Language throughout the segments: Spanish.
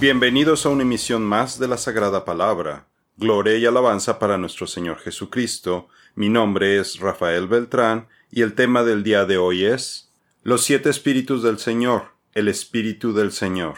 Bienvenidos a una emisión más de la Sagrada Palabra. Gloria y alabanza para nuestro Señor Jesucristo. Mi nombre es Rafael Beltrán y el tema del día de hoy es Los siete espíritus del Señor, el Espíritu del Señor.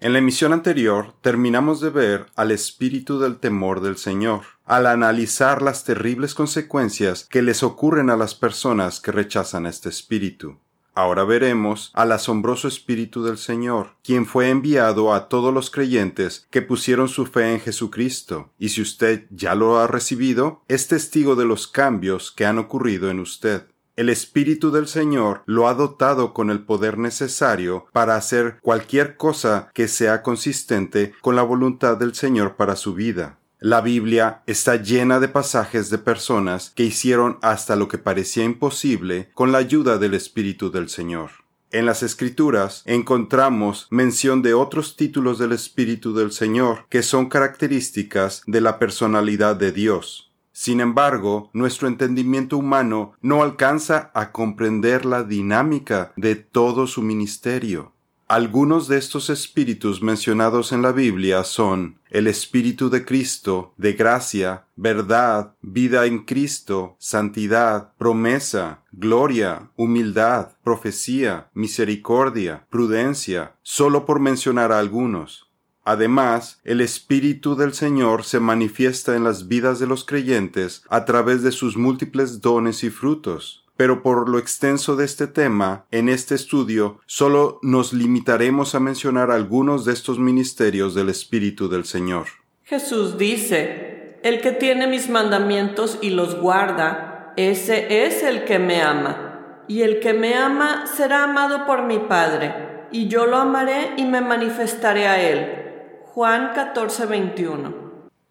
En la emisión anterior terminamos de ver al espíritu del temor del Señor, al analizar las terribles consecuencias que les ocurren a las personas que rechazan este espíritu. Ahora veremos al asombroso Espíritu del Señor, quien fue enviado a todos los creyentes que pusieron su fe en Jesucristo, y si usted ya lo ha recibido, es testigo de los cambios que han ocurrido en usted. El Espíritu del Señor lo ha dotado con el poder necesario para hacer cualquier cosa que sea consistente con la voluntad del Señor para su vida. La Biblia está llena de pasajes de personas que hicieron hasta lo que parecía imposible con la ayuda del Espíritu del Señor. En las Escrituras encontramos mención de otros títulos del Espíritu del Señor que son características de la personalidad de Dios. Sin embargo, nuestro entendimiento humano no alcanza a comprender la dinámica de todo su ministerio. Algunos de estos espíritus mencionados en la Biblia son el Espíritu de Cristo, de gracia, verdad, vida en Cristo, santidad, promesa, gloria, humildad, profecía, misericordia, prudencia, solo por mencionar algunos. Además, el Espíritu del Señor se manifiesta en las vidas de los creyentes a través de sus múltiples dones y frutos pero por lo extenso de este tema, en este estudio solo nos limitaremos a mencionar algunos de estos ministerios del Espíritu del Señor. Jesús dice, el que tiene mis mandamientos y los guarda, ese es el que me ama, y el que me ama será amado por mi Padre, y yo lo amaré y me manifestaré a él. Juan 14, 21.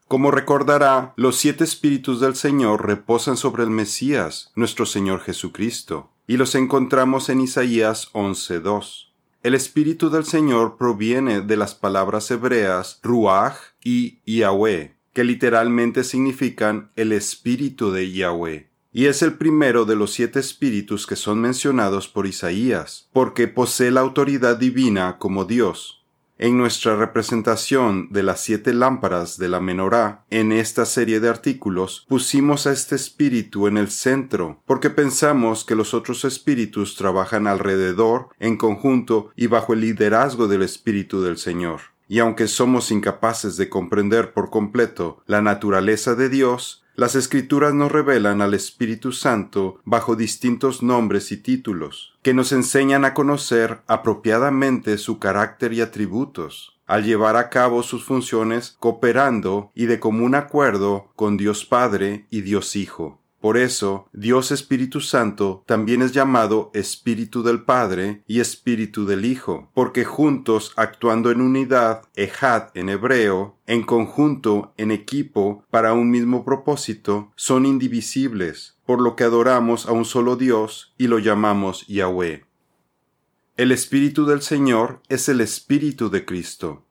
Como recordará, los siete espíritus del Señor reposan sobre el Mesías, nuestro Señor Jesucristo, y los encontramos en Isaías 11.2. El Espíritu del Señor proviene de las palabras hebreas Ruach y Yahweh, que literalmente significan el Espíritu de Yahweh. Y es el primero de los siete espíritus que son mencionados por Isaías, porque posee la autoridad divina como Dios. En nuestra representación de las siete lámparas de la menorá, en esta serie de artículos, pusimos a este espíritu en el centro, porque pensamos que los otros espíritus trabajan alrededor, en conjunto y bajo el liderazgo del Espíritu del Señor. Y aunque somos incapaces de comprender por completo la naturaleza de Dios, las escrituras nos revelan al Espíritu Santo bajo distintos nombres y títulos, que nos enseñan a conocer apropiadamente su carácter y atributos, al llevar a cabo sus funciones cooperando y de común acuerdo con Dios Padre y Dios Hijo. Por eso, Dios Espíritu Santo también es llamado Espíritu del Padre y Espíritu del Hijo, porque juntos, actuando en unidad, ejad en hebreo, en conjunto, en equipo, para un mismo propósito, son indivisibles, por lo que adoramos a un solo Dios y lo llamamos Yahweh. El Espíritu del Señor es el Espíritu de Cristo.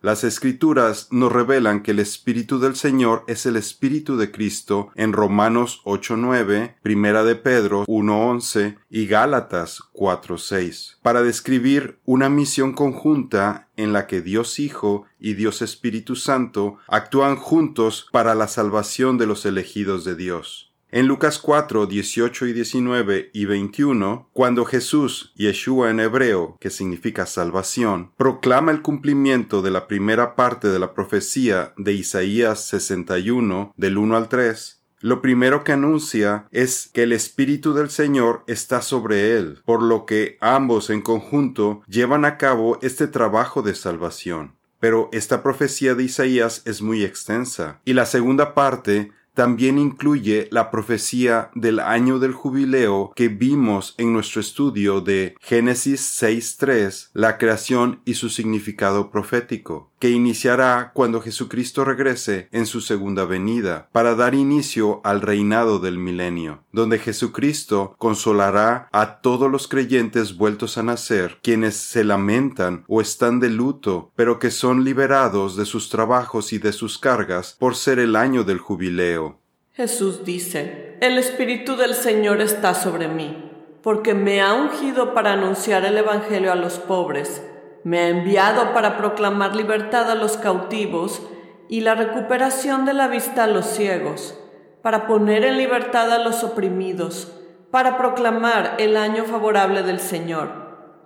Las escrituras nos revelan que el Espíritu del Señor es el Espíritu de Cristo en Romanos 8.9, Primera de Pedro 1.11 y Gálatas 4.6, para describir una misión conjunta en la que Dios Hijo y Dios Espíritu Santo actúan juntos para la salvación de los elegidos de Dios. En Lucas 4, 18 y 19 y 21, cuando Jesús, Yeshua en hebreo, que significa salvación, proclama el cumplimiento de la primera parte de la profecía de Isaías 61, del 1 al 3, lo primero que anuncia es que el Espíritu del Señor está sobre él, por lo que ambos en conjunto llevan a cabo este trabajo de salvación. Pero esta profecía de Isaías es muy extensa, y la segunda parte también incluye la profecía del año del jubileo que vimos en nuestro estudio de Génesis 6.3, la creación y su significado profético, que iniciará cuando Jesucristo regrese en su segunda venida, para dar inicio al reinado del milenio, donde Jesucristo consolará a todos los creyentes vueltos a nacer, quienes se lamentan o están de luto, pero que son liberados de sus trabajos y de sus cargas por ser el año del jubileo. Jesús dice, El Espíritu del Señor está sobre mí, porque me ha ungido para anunciar el Evangelio a los pobres, Me ha enviado para proclamar libertad a los cautivos y la recuperación de la vista a los ciegos, para poner en libertad a los oprimidos, para proclamar el año favorable del Señor.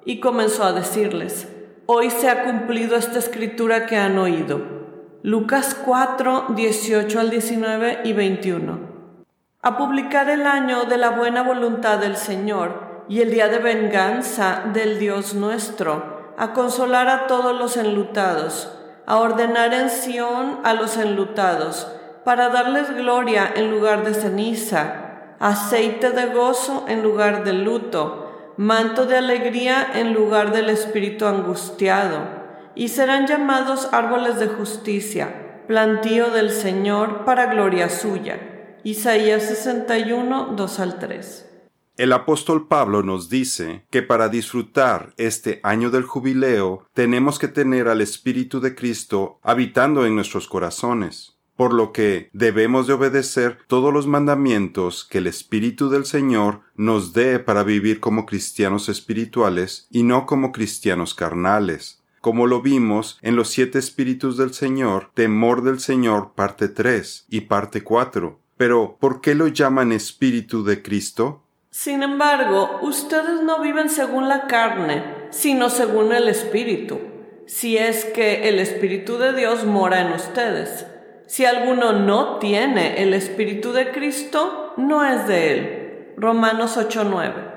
Y comenzó a decirles, Hoy se ha cumplido esta escritura que han oído. Lucas 4, 18 al 19 y 21. A publicar el año de la buena voluntad del Señor y el día de venganza del Dios nuestro, a consolar a todos los enlutados, a ordenar en Sión a los enlutados, para darles gloria en lugar de ceniza, aceite de gozo en lugar de luto, manto de alegría en lugar del espíritu angustiado, y serán llamados árboles de justicia, plantío del Señor para gloria suya. Isaías 61, 2 al 3. El apóstol Pablo nos dice que para disfrutar este año del jubileo tenemos que tener al Espíritu de Cristo habitando en nuestros corazones, por lo que debemos de obedecer todos los mandamientos que el Espíritu del Señor nos dé para vivir como cristianos espirituales y no como cristianos carnales, como lo vimos en los siete Espíritus del Señor, temor del Señor parte 3 y parte 4. Pero, ¿por qué lo llaman Espíritu de Cristo? Sin embargo, ustedes no viven según la carne, sino según el Espíritu, si es que el Espíritu de Dios mora en ustedes. Si alguno no tiene el Espíritu de Cristo, no es de él. Romanos 8:9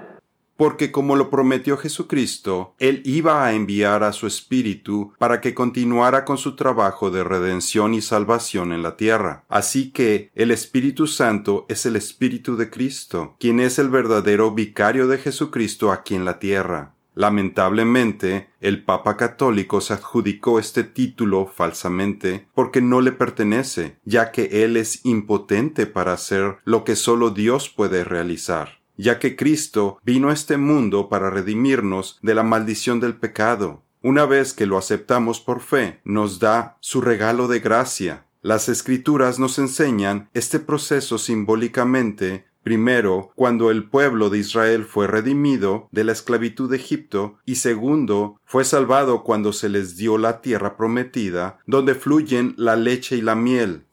porque como lo prometió Jesucristo, Él iba a enviar a su Espíritu para que continuara con su trabajo de redención y salvación en la tierra. Así que el Espíritu Santo es el Espíritu de Cristo, quien es el verdadero vicario de Jesucristo aquí en la tierra. Lamentablemente, el Papa católico se adjudicó este título falsamente porque no le pertenece, ya que él es impotente para hacer lo que solo Dios puede realizar ya que Cristo vino a este mundo para redimirnos de la maldición del pecado. Una vez que lo aceptamos por fe, nos da su regalo de gracia. Las escrituras nos enseñan este proceso simbólicamente Primero, cuando el pueblo de Israel fue redimido de la esclavitud de Egipto, y segundo, fue salvado cuando se les dio la tierra prometida, donde fluyen la leche y la miel.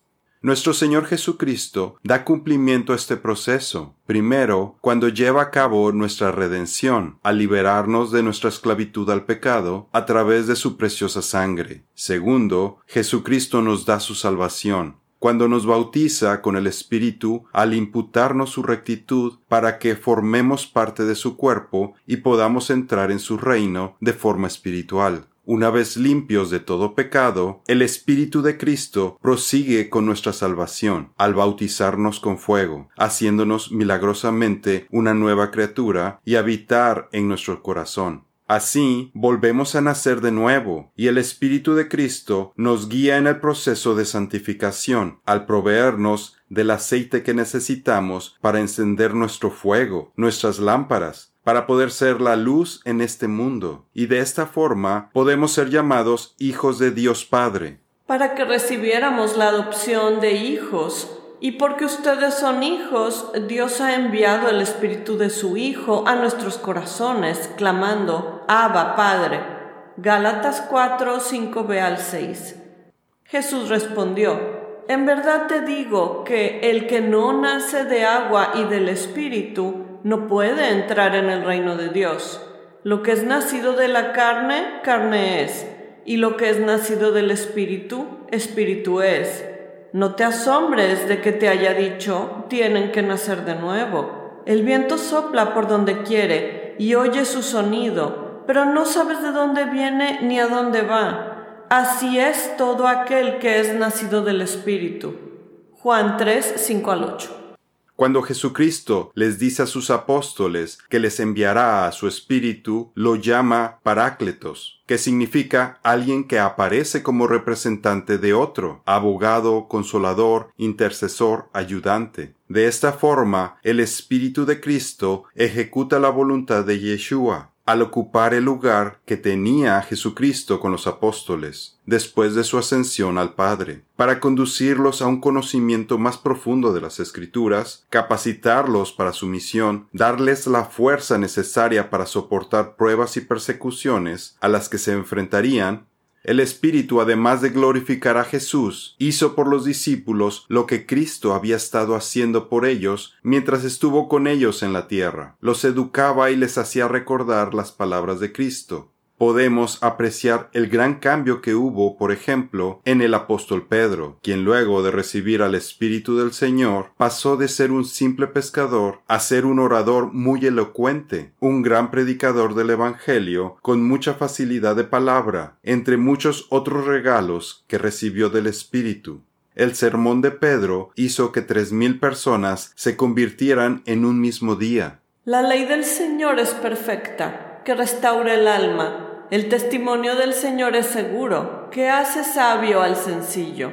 Nuestro Señor Jesucristo da cumplimiento a este proceso, primero, cuando lleva a cabo nuestra redención, al liberarnos de nuestra esclavitud al pecado a través de su preciosa sangre. Segundo, Jesucristo nos da su salvación, cuando nos bautiza con el Espíritu al imputarnos su rectitud para que formemos parte de su cuerpo y podamos entrar en su reino de forma espiritual. Una vez limpios de todo pecado, el Espíritu de Cristo prosigue con nuestra salvación al bautizarnos con fuego, haciéndonos milagrosamente una nueva criatura y habitar en nuestro corazón. Así volvemos a nacer de nuevo, y el Espíritu de Cristo nos guía en el proceso de santificación al proveernos del aceite que necesitamos para encender nuestro fuego, nuestras lámparas, para poder ser la luz en este mundo, y de esta forma podemos ser llamados hijos de Dios Padre. Para que recibiéramos la adopción de hijos, y porque ustedes son hijos, Dios ha enviado el Espíritu de su Hijo a nuestros corazones, clamando, Abba, Padre. Gálatas 4, 5b al 6. Jesús respondió, En verdad te digo que el que no nace de agua y del Espíritu, no puede entrar en el reino de Dios. Lo que es nacido de la carne, carne es, y lo que es nacido del Espíritu, Espíritu es. No te asombres de que te haya dicho, tienen que nacer de nuevo. El viento sopla por donde quiere y oye su sonido, pero no sabes de dónde viene ni a dónde va. Así es todo aquel que es nacido del Espíritu. Juan 3, 5 al 8. Cuando Jesucristo les dice a sus apóstoles que les enviará a su Espíritu, lo llama Parácletos, que significa alguien que aparece como representante de otro, abogado, consolador, intercesor, ayudante. De esta forma, el Espíritu de Cristo ejecuta la voluntad de Yeshua, al ocupar el lugar que tenía Jesucristo con los apóstoles, después de su ascensión al Padre, para conducirlos a un conocimiento más profundo de las Escrituras, capacitarlos para su misión, darles la fuerza necesaria para soportar pruebas y persecuciones a las que se enfrentarían el Espíritu, además de glorificar a Jesús, hizo por los discípulos lo que Cristo había estado haciendo por ellos mientras estuvo con ellos en la tierra. Los educaba y les hacía recordar las palabras de Cristo podemos apreciar el gran cambio que hubo, por ejemplo, en el apóstol Pedro, quien luego de recibir al Espíritu del Señor pasó de ser un simple pescador a ser un orador muy elocuente, un gran predicador del Evangelio con mucha facilidad de palabra, entre muchos otros regalos que recibió del Espíritu. El sermón de Pedro hizo que tres mil personas se convirtieran en un mismo día. La ley del Señor es perfecta, que restaura el alma el testimonio del Señor es seguro, que hace sabio al sencillo.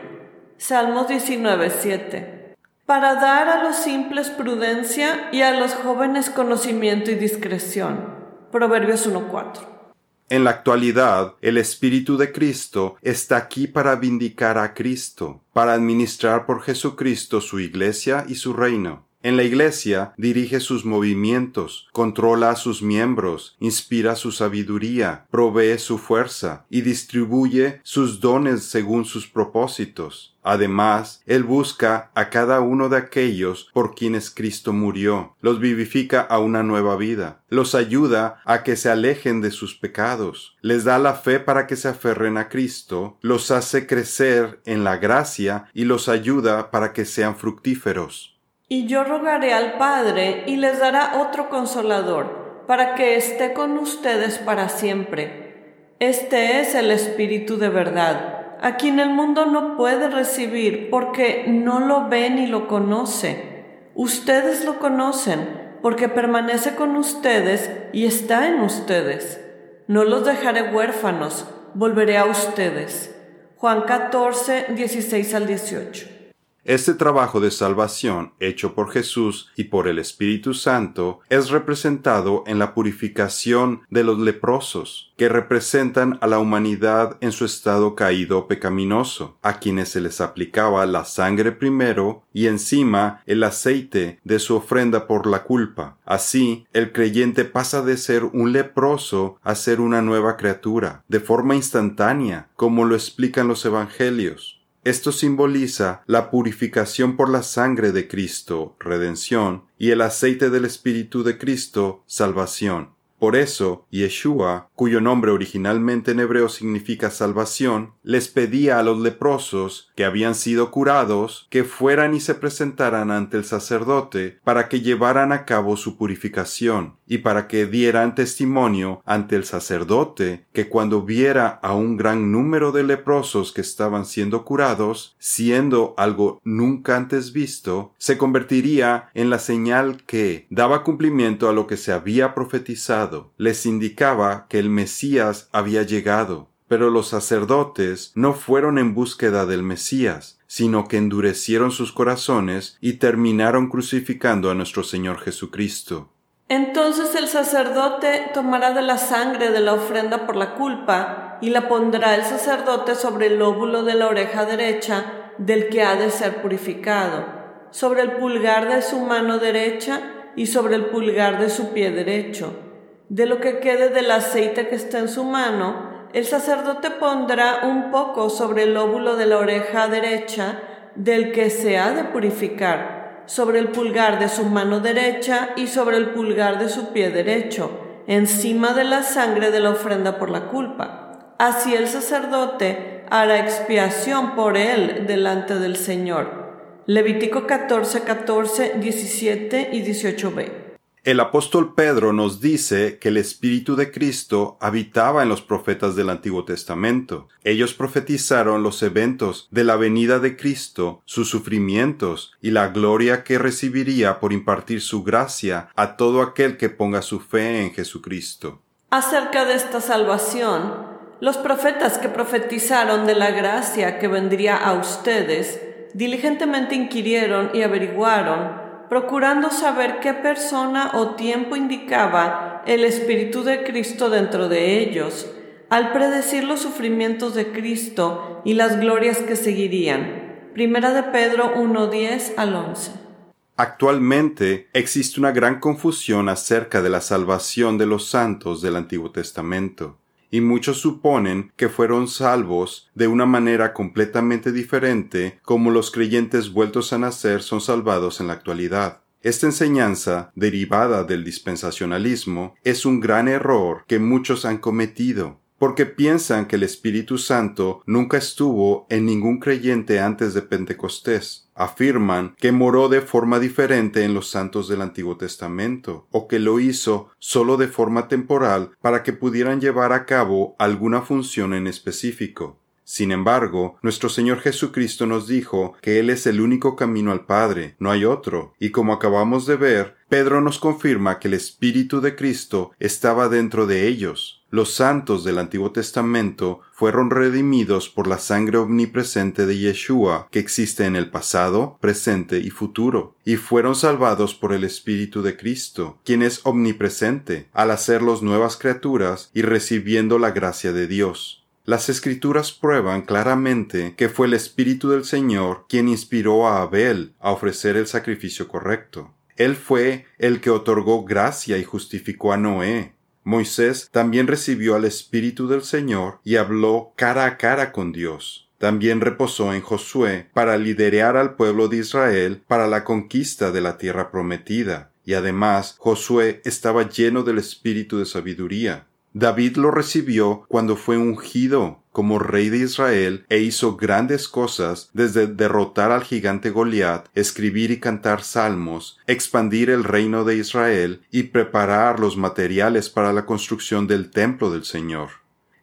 Salmos 19:7. Para dar a los simples prudencia y a los jóvenes conocimiento y discreción. Proverbios 1:4. En la actualidad, el Espíritu de Cristo está aquí para vindicar a Cristo, para administrar por Jesucristo su iglesia y su reino. En la Iglesia dirige sus movimientos, controla a sus miembros, inspira su sabiduría, provee su fuerza y distribuye sus dones según sus propósitos. Además, Él busca a cada uno de aquellos por quienes Cristo murió, los vivifica a una nueva vida, los ayuda a que se alejen de sus pecados, les da la fe para que se aferren a Cristo, los hace crecer en la gracia y los ayuda para que sean fructíferos. Y yo rogaré al Padre y les dará otro consolador, para que esté con ustedes para siempre. Este es el Espíritu de verdad, a quien el mundo no puede recibir porque no lo ve ni lo conoce. Ustedes lo conocen porque permanece con ustedes y está en ustedes. No los dejaré huérfanos, volveré a ustedes. Juan 14, 16 al 18. Este trabajo de salvación hecho por Jesús y por el Espíritu Santo es representado en la purificación de los leprosos, que representan a la humanidad en su estado caído pecaminoso, a quienes se les aplicaba la sangre primero y encima el aceite de su ofrenda por la culpa. Así, el creyente pasa de ser un leproso a ser una nueva criatura, de forma instantánea, como lo explican los Evangelios. Esto simboliza la purificación por la sangre de Cristo, redención, y el aceite del Espíritu de Cristo, salvación. Por eso, Yeshua, cuyo nombre originalmente en hebreo significa salvación, les pedía a los leprosos que habían sido curados que fueran y se presentaran ante el sacerdote para que llevaran a cabo su purificación y para que dieran testimonio ante el sacerdote que cuando viera a un gran número de leprosos que estaban siendo curados, siendo algo nunca antes visto, se convertiría en la señal que daba cumplimiento a lo que se había profetizado, les indicaba que el Mesías había llegado. Pero los sacerdotes no fueron en búsqueda del Mesías, sino que endurecieron sus corazones y terminaron crucificando a nuestro Señor Jesucristo. Entonces el sacerdote tomará de la sangre de la ofrenda por la culpa y la pondrá el sacerdote sobre el lóbulo de la oreja derecha del que ha de ser purificado, sobre el pulgar de su mano derecha y sobre el pulgar de su pie derecho. De lo que quede del aceite que está en su mano, el sacerdote pondrá un poco sobre el lóbulo de la oreja derecha del que se ha de purificar sobre el pulgar de su mano derecha y sobre el pulgar de su pie derecho, encima de la sangre de la ofrenda por la culpa. Así el sacerdote hará expiación por él delante del Señor. Levítico 14, 14, 17 y 18b. El apóstol Pedro nos dice que el Espíritu de Cristo habitaba en los profetas del Antiguo Testamento. Ellos profetizaron los eventos de la venida de Cristo, sus sufrimientos y la gloria que recibiría por impartir su gracia a todo aquel que ponga su fe en Jesucristo. Acerca de esta salvación, los profetas que profetizaron de la gracia que vendría a ustedes, diligentemente inquirieron y averiguaron procurando saber qué persona o tiempo indicaba el Espíritu de Cristo dentro de ellos, al predecir los sufrimientos de Cristo y las glorias que seguirían. Primera de Pedro 1.10 al 11. Actualmente existe una gran confusión acerca de la salvación de los santos del Antiguo Testamento, y muchos suponen que fueron salvos de una manera completamente diferente como los creyentes vueltos a nacer son salvados en la actualidad. Esta enseñanza, derivada del dispensacionalismo, es un gran error que muchos han cometido porque piensan que el Espíritu Santo nunca estuvo en ningún creyente antes de Pentecostés. Afirman que moró de forma diferente en los santos del Antiguo Testamento, o que lo hizo solo de forma temporal para que pudieran llevar a cabo alguna función en específico. Sin embargo, nuestro Señor Jesucristo nos dijo que Él es el único camino al Padre, no hay otro, y como acabamos de ver, Pedro nos confirma que el Espíritu de Cristo estaba dentro de ellos. Los santos del Antiguo Testamento fueron redimidos por la sangre omnipresente de Yeshua que existe en el pasado, presente y futuro, y fueron salvados por el Espíritu de Cristo, quien es omnipresente, al hacerlos nuevas criaturas y recibiendo la gracia de Dios. Las escrituras prueban claramente que fue el Espíritu del Señor quien inspiró a Abel a ofrecer el sacrificio correcto. Él fue el que otorgó gracia y justificó a Noé. Moisés también recibió al Espíritu del Señor y habló cara a cara con Dios. También reposó en Josué para liderar al pueblo de Israel para la conquista de la tierra prometida. Y además Josué estaba lleno del espíritu de sabiduría. David lo recibió cuando fue ungido como rey de Israel e hizo grandes cosas desde derrotar al gigante Goliat, escribir y cantar salmos, expandir el reino de Israel y preparar los materiales para la construcción del templo del Señor.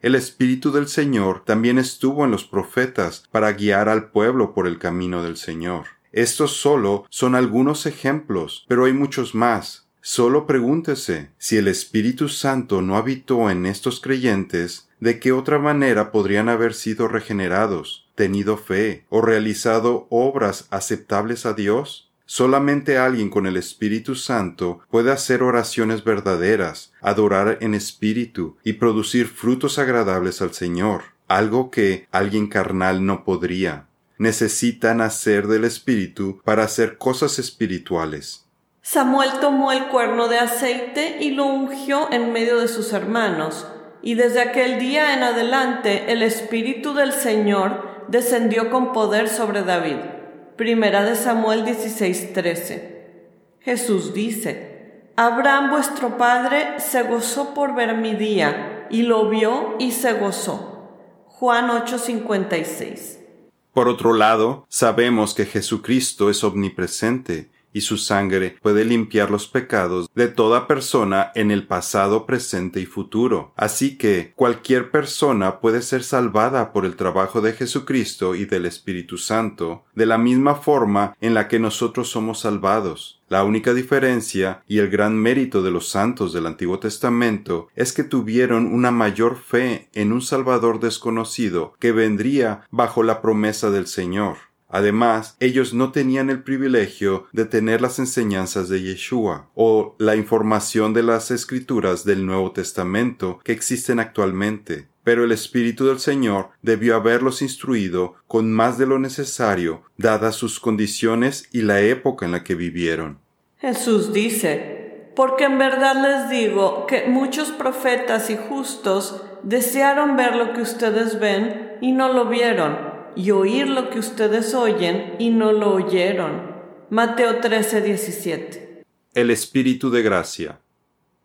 El Espíritu del Señor también estuvo en los profetas para guiar al pueblo por el camino del Señor. Estos solo son algunos ejemplos, pero hay muchos más. Solo pregúntese si el Espíritu Santo no habitó en estos creyentes, ¿de qué otra manera podrían haber sido regenerados, tenido fe o realizado obras aceptables a Dios? Solamente alguien con el Espíritu Santo puede hacer oraciones verdaderas, adorar en espíritu y producir frutos agradables al Señor, algo que alguien carnal no podría. Necesitan hacer del Espíritu para hacer cosas espirituales. Samuel tomó el cuerno de aceite y lo ungió en medio de sus hermanos, y desde aquel día en adelante el Espíritu del Señor descendió con poder sobre David. Primera de Samuel 16:13. Jesús dice, Abraham vuestro padre se gozó por ver mi día, y lo vio y se gozó. Juan 8:56. Por otro lado, sabemos que Jesucristo es omnipresente y su sangre puede limpiar los pecados de toda persona en el pasado, presente y futuro. Así que cualquier persona puede ser salvada por el trabajo de Jesucristo y del Espíritu Santo, de la misma forma en la que nosotros somos salvados. La única diferencia y el gran mérito de los santos del Antiguo Testamento es que tuvieron una mayor fe en un Salvador desconocido que vendría bajo la promesa del Señor. Además, ellos no tenían el privilegio de tener las enseñanzas de Yeshua o la información de las escrituras del Nuevo Testamento que existen actualmente, pero el Espíritu del Señor debió haberlos instruido con más de lo necesario, dadas sus condiciones y la época en la que vivieron. Jesús dice, porque en verdad les digo que muchos profetas y justos desearon ver lo que ustedes ven y no lo vieron y oír lo que ustedes oyen y no lo oyeron. Mateo 13, 17. El Espíritu de Gracia.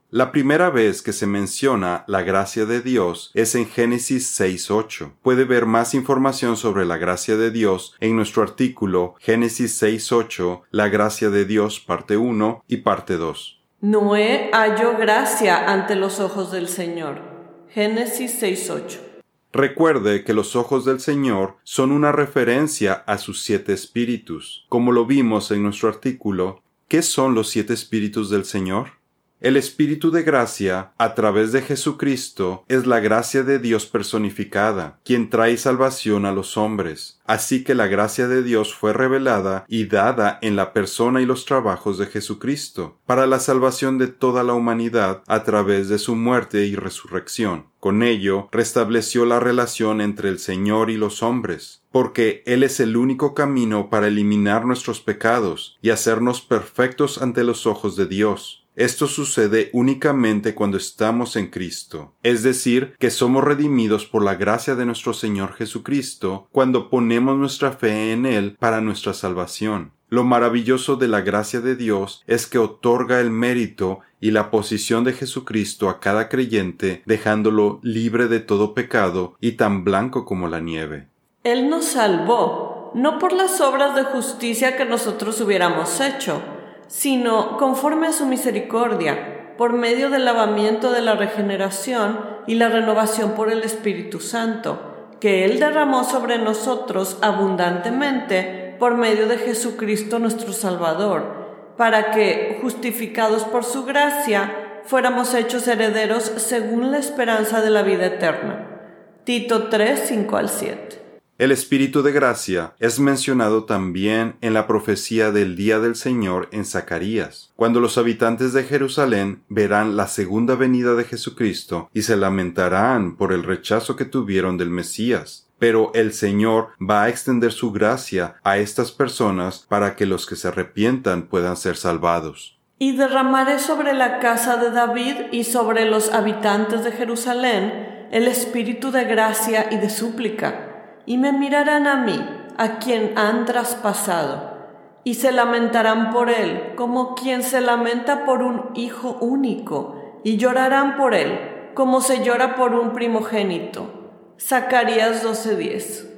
La primera vez que se menciona la gracia de Dios es en Génesis 6.8. Puede ver más información sobre la gracia de Dios en nuestro artículo Génesis 6.8, la gracia de Dios parte 1 y parte 2. Noé halló gracia ante los ojos del Señor. Génesis 6.8. Recuerde que los ojos del Señor son una referencia a sus siete espíritus. Como lo vimos en nuestro artículo, ¿qué son los siete espíritus del Señor? El Espíritu de gracia, a través de Jesucristo, es la gracia de Dios personificada, quien trae salvación a los hombres. Así que la gracia de Dios fue revelada y dada en la persona y los trabajos de Jesucristo, para la salvación de toda la humanidad a través de su muerte y resurrección. Con ello, restableció la relación entre el Señor y los hombres, porque Él es el único camino para eliminar nuestros pecados y hacernos perfectos ante los ojos de Dios. Esto sucede únicamente cuando estamos en Cristo, es decir, que somos redimidos por la gracia de nuestro Señor Jesucristo cuando ponemos nuestra fe en Él para nuestra salvación. Lo maravilloso de la gracia de Dios es que otorga el mérito y la posición de Jesucristo a cada creyente, dejándolo libre de todo pecado y tan blanco como la nieve. Él nos salvó, no por las obras de justicia que nosotros hubiéramos hecho, sino conforme a su misericordia, por medio del lavamiento de la regeneración y la renovación por el Espíritu Santo, que Él derramó sobre nosotros abundantemente por medio de Jesucristo nuestro Salvador, para que, justificados por su gracia, fuéramos hechos herederos según la esperanza de la vida eterna. Tito 3, 5 al 7. El Espíritu de gracia es mencionado también en la profecía del día del Señor en Zacarías, cuando los habitantes de Jerusalén verán la segunda venida de Jesucristo y se lamentarán por el rechazo que tuvieron del Mesías. Pero el Señor va a extender su gracia a estas personas para que los que se arrepientan puedan ser salvados. Y derramaré sobre la casa de David y sobre los habitantes de Jerusalén el espíritu de gracia y de súplica y me mirarán a mí, a quien han traspasado, y se lamentarán por él, como quien se lamenta por un hijo único, y llorarán por él, como se llora por un primogénito. Zacarías 12:10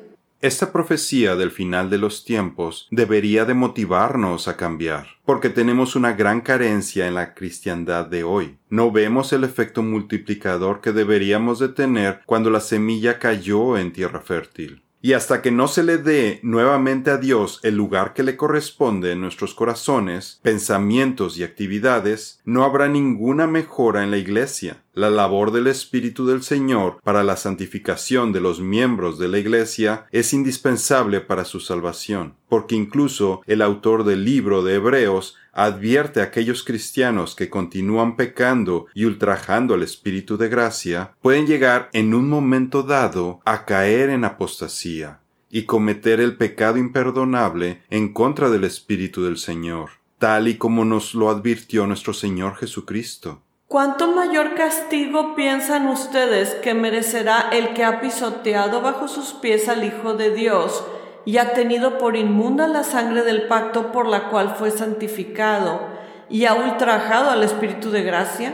esta profecía del final de los tiempos debería de motivarnos a cambiar, porque tenemos una gran carencia en la cristiandad de hoy. No vemos el efecto multiplicador que deberíamos de tener cuando la semilla cayó en tierra fértil. Y hasta que no se le dé nuevamente a Dios el lugar que le corresponde en nuestros corazones, pensamientos y actividades, no habrá ninguna mejora en la Iglesia. La labor del Espíritu del Señor para la santificación de los miembros de la Iglesia es indispensable para su salvación, porque incluso el autor del libro de Hebreos advierte a aquellos cristianos que continúan pecando y ultrajando al Espíritu de gracia, pueden llegar en un momento dado a caer en apostasía y cometer el pecado imperdonable en contra del Espíritu del Señor, tal y como nos lo advirtió nuestro Señor Jesucristo. ¿Cuánto mayor castigo piensan ustedes que merecerá el que ha pisoteado bajo sus pies al Hijo de Dios y ha tenido por inmunda la sangre del pacto por la cual fue santificado y ha ultrajado al Espíritu de gracia?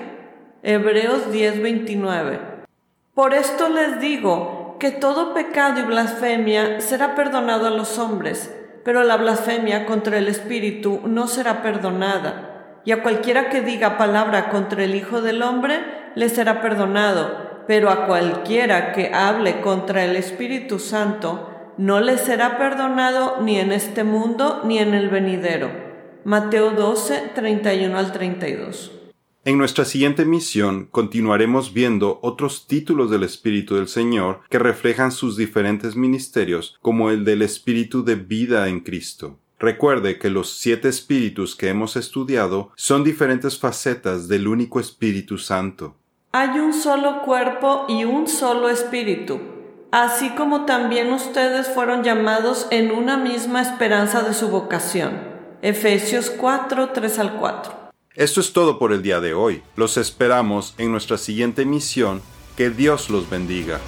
Hebreos 10:29. Por esto les digo que todo pecado y blasfemia será perdonado a los hombres, pero la blasfemia contra el Espíritu no será perdonada. Y a cualquiera que diga palabra contra el Hijo del Hombre le será perdonado, pero a cualquiera que hable contra el Espíritu Santo no le será perdonado ni en este mundo ni en el venidero. Mateo 12, 31 al 32. En nuestra siguiente misión continuaremos viendo otros títulos del Espíritu del Señor que reflejan sus diferentes ministerios, como el del Espíritu de vida en Cristo. Recuerde que los siete espíritus que hemos estudiado son diferentes facetas del único Espíritu Santo. Hay un solo cuerpo y un solo espíritu así como también ustedes fueron llamados en una misma esperanza de su vocación. Efesios 4, 3 al 4. Esto es todo por el día de hoy. Los esperamos en nuestra siguiente misión. Que Dios los bendiga.